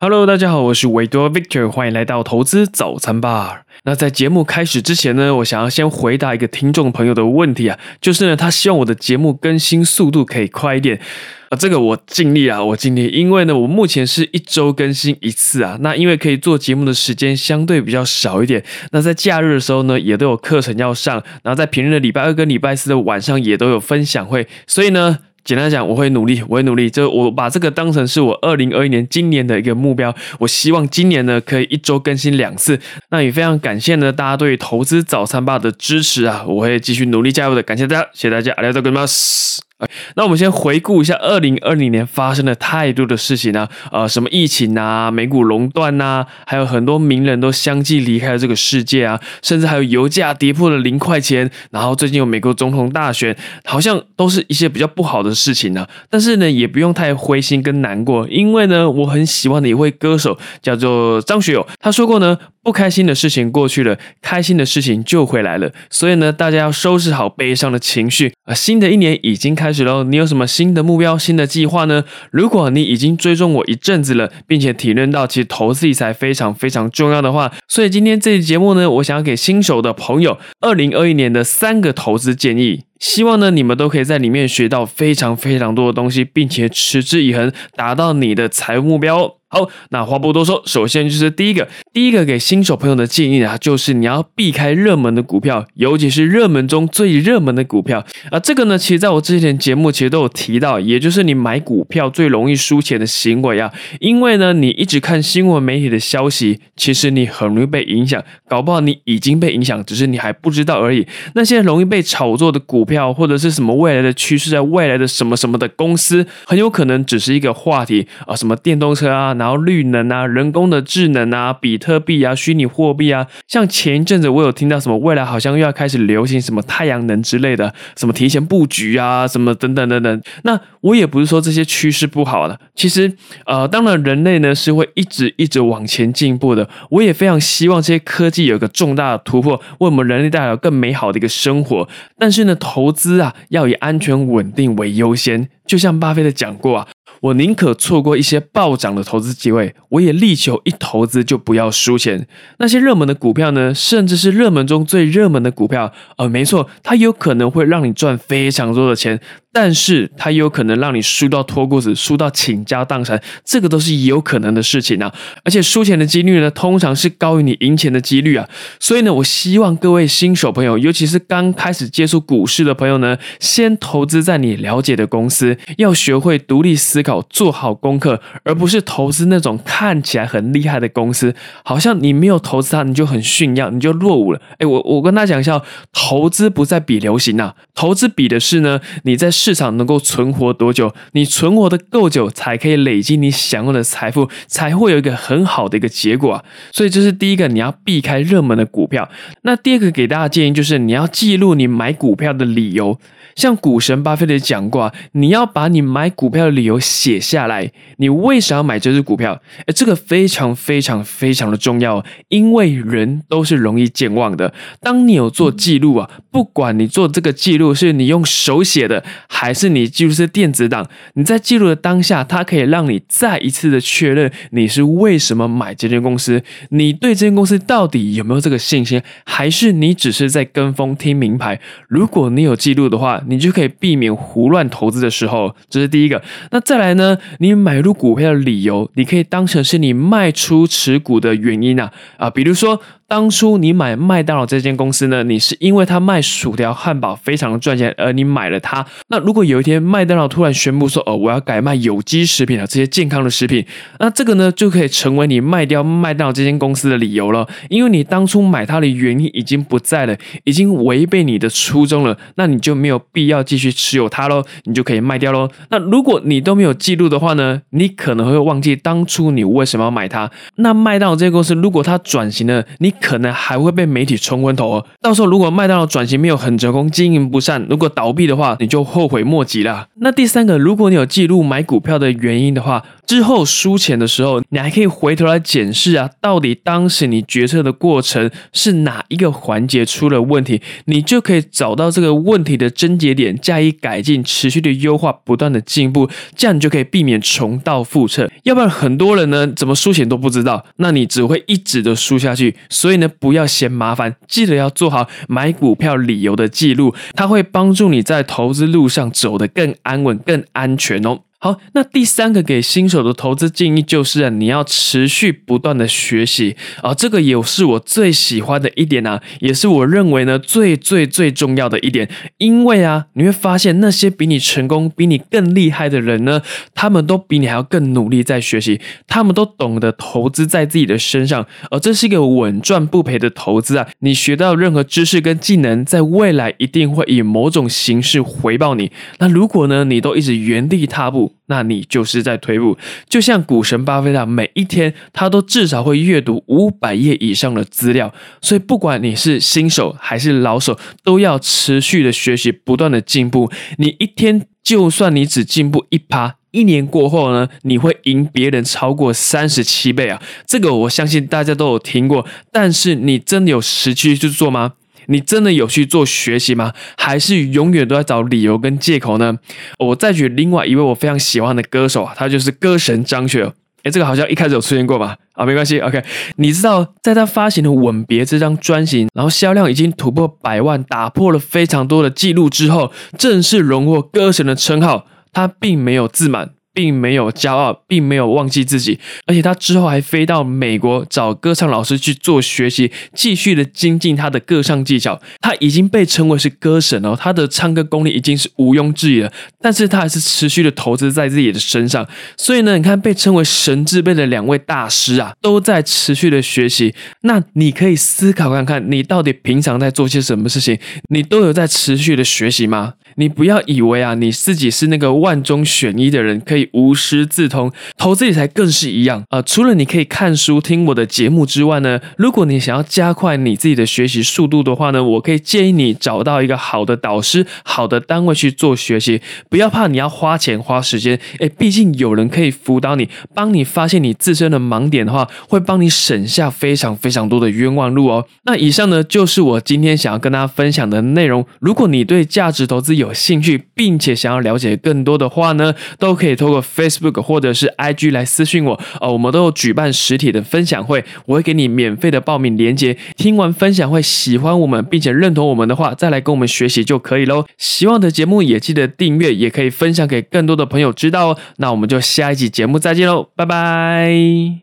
Hello，大家好，我是维多 Victor，欢迎来到投资早餐吧。那在节目开始之前呢，我想要先回答一个听众朋友的问题啊，就是呢，他希望我的节目更新速度可以快一点啊。这个我尽力啊，我尽力，因为呢，我目前是一周更新一次啊。那因为可以做节目的时间相对比较少一点，那在假日的时候呢，也都有课程要上，然后在平日的礼拜二跟礼拜四的晚上也都有分享会，所以呢。简单讲，我会努力，我会努力。就我把这个当成是我二零二一年今年的一个目标。我希望今年呢可以一周更新两次。那也非常感谢呢大家对投资早餐吧的支持啊！我会继续努力加油的。感谢大家，谢谢大家，阿里多格马斯。那我们先回顾一下二零二零年发生了太多的事情呢，呃，什么疫情啊，美股垄断呐，还有很多名人都相继离开了这个世界啊，甚至还有油价跌破了零块钱，然后最近有美国总统大选，好像都是一些比较不好的事情呢。但是呢，也不用太灰心跟难过，因为呢，我很喜欢的一位歌手叫做张学友，他说过呢。不开心的事情过去了，开心的事情就回来了。所以呢，大家要收拾好悲伤的情绪啊！新的一年已经开始喽，你有什么新的目标、新的计划呢？如果你已经追踪我一阵子了，并且体认到其实投资理财非常非常重要的话，所以今天这期节目呢，我想要给新手的朋友，二零二一年的三个投资建议。希望呢，你们都可以在里面学到非常非常多的东西，并且持之以恒，达到你的财务目标。好，那话不多说，首先就是第一个，第一个给新手朋友的建议啊，就是你要避开热门的股票，尤其是热门中最热门的股票啊。这个呢，其实在我之前节目其实都有提到，也就是你买股票最容易输钱的行为啊。因为呢，你一直看新闻媒体的消息，其实你很容易被影响，搞不好你已经被影响，只是你还不知道而已。那些容易被炒作的股票或者是什么未来的趋势，在未来的什么什么的公司，很有可能只是一个话题啊，什么电动车啊。然后绿能啊，人工的智能啊，比特币啊，虚拟货币啊，像前一阵子我有听到什么未来好像又要开始流行什么太阳能之类的，什么提前布局啊，什么等等等等。那我也不是说这些趋势不好了，其实呃，当然人类呢是会一直一直往前进步的。我也非常希望这些科技有一个重大的突破，为我们人类带来更美好的一个生活。但是呢，投资啊要以安全稳定为优先，就像巴菲特讲过啊。我宁可错过一些暴涨的投资机会，我也力求一投资就不要输钱。那些热门的股票呢，甚至是热门中最热门的股票，呃，没错，它有可能会让你赚非常多的钱。但是它有可能让你输到脱裤子，输到倾家荡产，这个都是有可能的事情啊！而且输钱的几率呢，通常是高于你赢钱的几率啊！所以呢，我希望各位新手朋友，尤其是刚开始接触股市的朋友呢，先投资在你了解的公司，要学会独立思考，做好功课，而不是投资那种看起来很厉害的公司，好像你没有投资它，你就很炫耀，你就落伍了。哎，我我跟他讲一下，投资不在比流行啊，投资比的是呢，你在。市场能够存活多久？你存活的够久，才可以累积你想要的财富，才会有一个很好的一个结果啊！所以这是第一个，你要避开热门的股票。那第二个给大家建议就是，你要记录你买股票的理由。像股神巴菲特讲过啊，你要把你买股票的理由写下来，你为啥要买这只股票？哎，这个非常非常非常的重要，因为人都是容易健忘的。当你有做记录啊，不管你做这个记录是你用手写的，还是你记录是电子档，你在记录的当下，它可以让你再一次的确认你是为什么买这间公司，你对这间公司到底有没有这个信心，还是你只是在跟风听名牌？如果你有记录的话。你就可以避免胡乱投资的时候，这是第一个。那再来呢？你买入股票的理由，你可以当成是你卖出持股的原因啊啊，比如说。当初你买麦当劳这间公司呢，你是因为它卖薯条、汉堡非常的赚钱，而你买了它。那如果有一天麦当劳突然宣布说，哦，我要改卖有机食品啊，这些健康的食品，那这个呢就可以成为你卖掉麦当劳这间公司的理由了。因为你当初买它的原因已经不在了，已经违背你的初衷了，那你就没有必要继续持有它喽，你就可以卖掉喽。那如果你都没有记录的话呢，你可能会忘记当初你为什么要买它。那麦当劳这间公司如果它转型了，你可能还会被媒体冲昏头哦，到时候如果麦当劳转型没有很成功，经营不善，如果倒闭的话，你就后悔莫及了。那第三个，如果你有记录买股票的原因的话。之后输钱的时候，你还可以回头来检视啊，到底当时你决策的过程是哪一个环节出了问题，你就可以找到这个问题的症结点，加以改进，持续的优化，不断的进步，这样你就可以避免重蹈覆辙。要不然很多人呢，怎么输钱都不知道，那你只会一直的输下去。所以呢，不要嫌麻烦，记得要做好买股票理由的记录，它会帮助你在投资路上走得更安稳、更安全哦。好，那第三个给新手的投资建议就是啊，你要持续不断的学习。啊，这个也是我最喜欢的一点啊，也是我认为呢最最最重要的一点，因为啊，你会发现那些比你成功、比你更厉害的人呢，他们都比你还要更努力在学习，他们都懂得投资在自己的身上，而这是一个稳赚不赔的投资啊，你学到任何知识跟技能，在未来一定会以某种形式回报你。那如果呢，你都一直原地踏步，那你就是在退步，就像股神巴菲特，每一天他都至少会阅读五百页以上的资料，所以不管你是新手还是老手，都要持续的学习，不断的进步。你一天就算你只进步一趴，一年过后呢，你会赢别人超过三十七倍啊！这个我相信大家都有听过，但是你真的有实际去做吗？你真的有去做学习吗？还是永远都在找理由跟借口呢？我再举另外一位我非常喜欢的歌手啊，他就是歌神张学友。哎，这个好像一开始有出现过吧？啊，没关系，OK。你知道，在他发行的《吻别》这张专辑，然后销量已经突破百万，打破了非常多的记录之后，正式荣获歌神的称号。他并没有自满。并没有骄傲，并没有忘记自己，而且他之后还飞到美国找歌唱老师去做学习，继续的精进他的歌唱技巧。他已经被称为是歌神哦，他的唱歌功力已经是毋庸置疑了。但是他还是持续的投资在自己的身上。所以呢，你看被称为神之辈的两位大师啊，都在持续的学习。那你可以思考看看，你到底平常在做些什么事情？你都有在持续的学习吗？你不要以为啊，你自己是那个万中选一的人，可以。无师自通，投资理财更是一样啊！除了你可以看书、听我的节目之外呢，如果你想要加快你自己的学习速度的话呢，我可以建议你找到一个好的导师、好的单位去做学习。不要怕你要花钱花时间，哎，毕竟有人可以辅导你，帮你发现你自身的盲点的话，会帮你省下非常非常多的冤枉路哦。那以上呢，就是我今天想要跟大家分享的内容。如果你对价值投资有有兴趣，并且想要了解更多的话呢，都可以通过。Facebook 或者是 IG 来私信我哦，我们都有举办实体的分享会，我会给你免费的报名链接。听完分享会喜欢我们并且认同我们的话，再来跟我们学习就可以喽。希望的节目也记得订阅，也可以分享给更多的朋友知道哦。那我们就下一集节目再见喽，拜拜。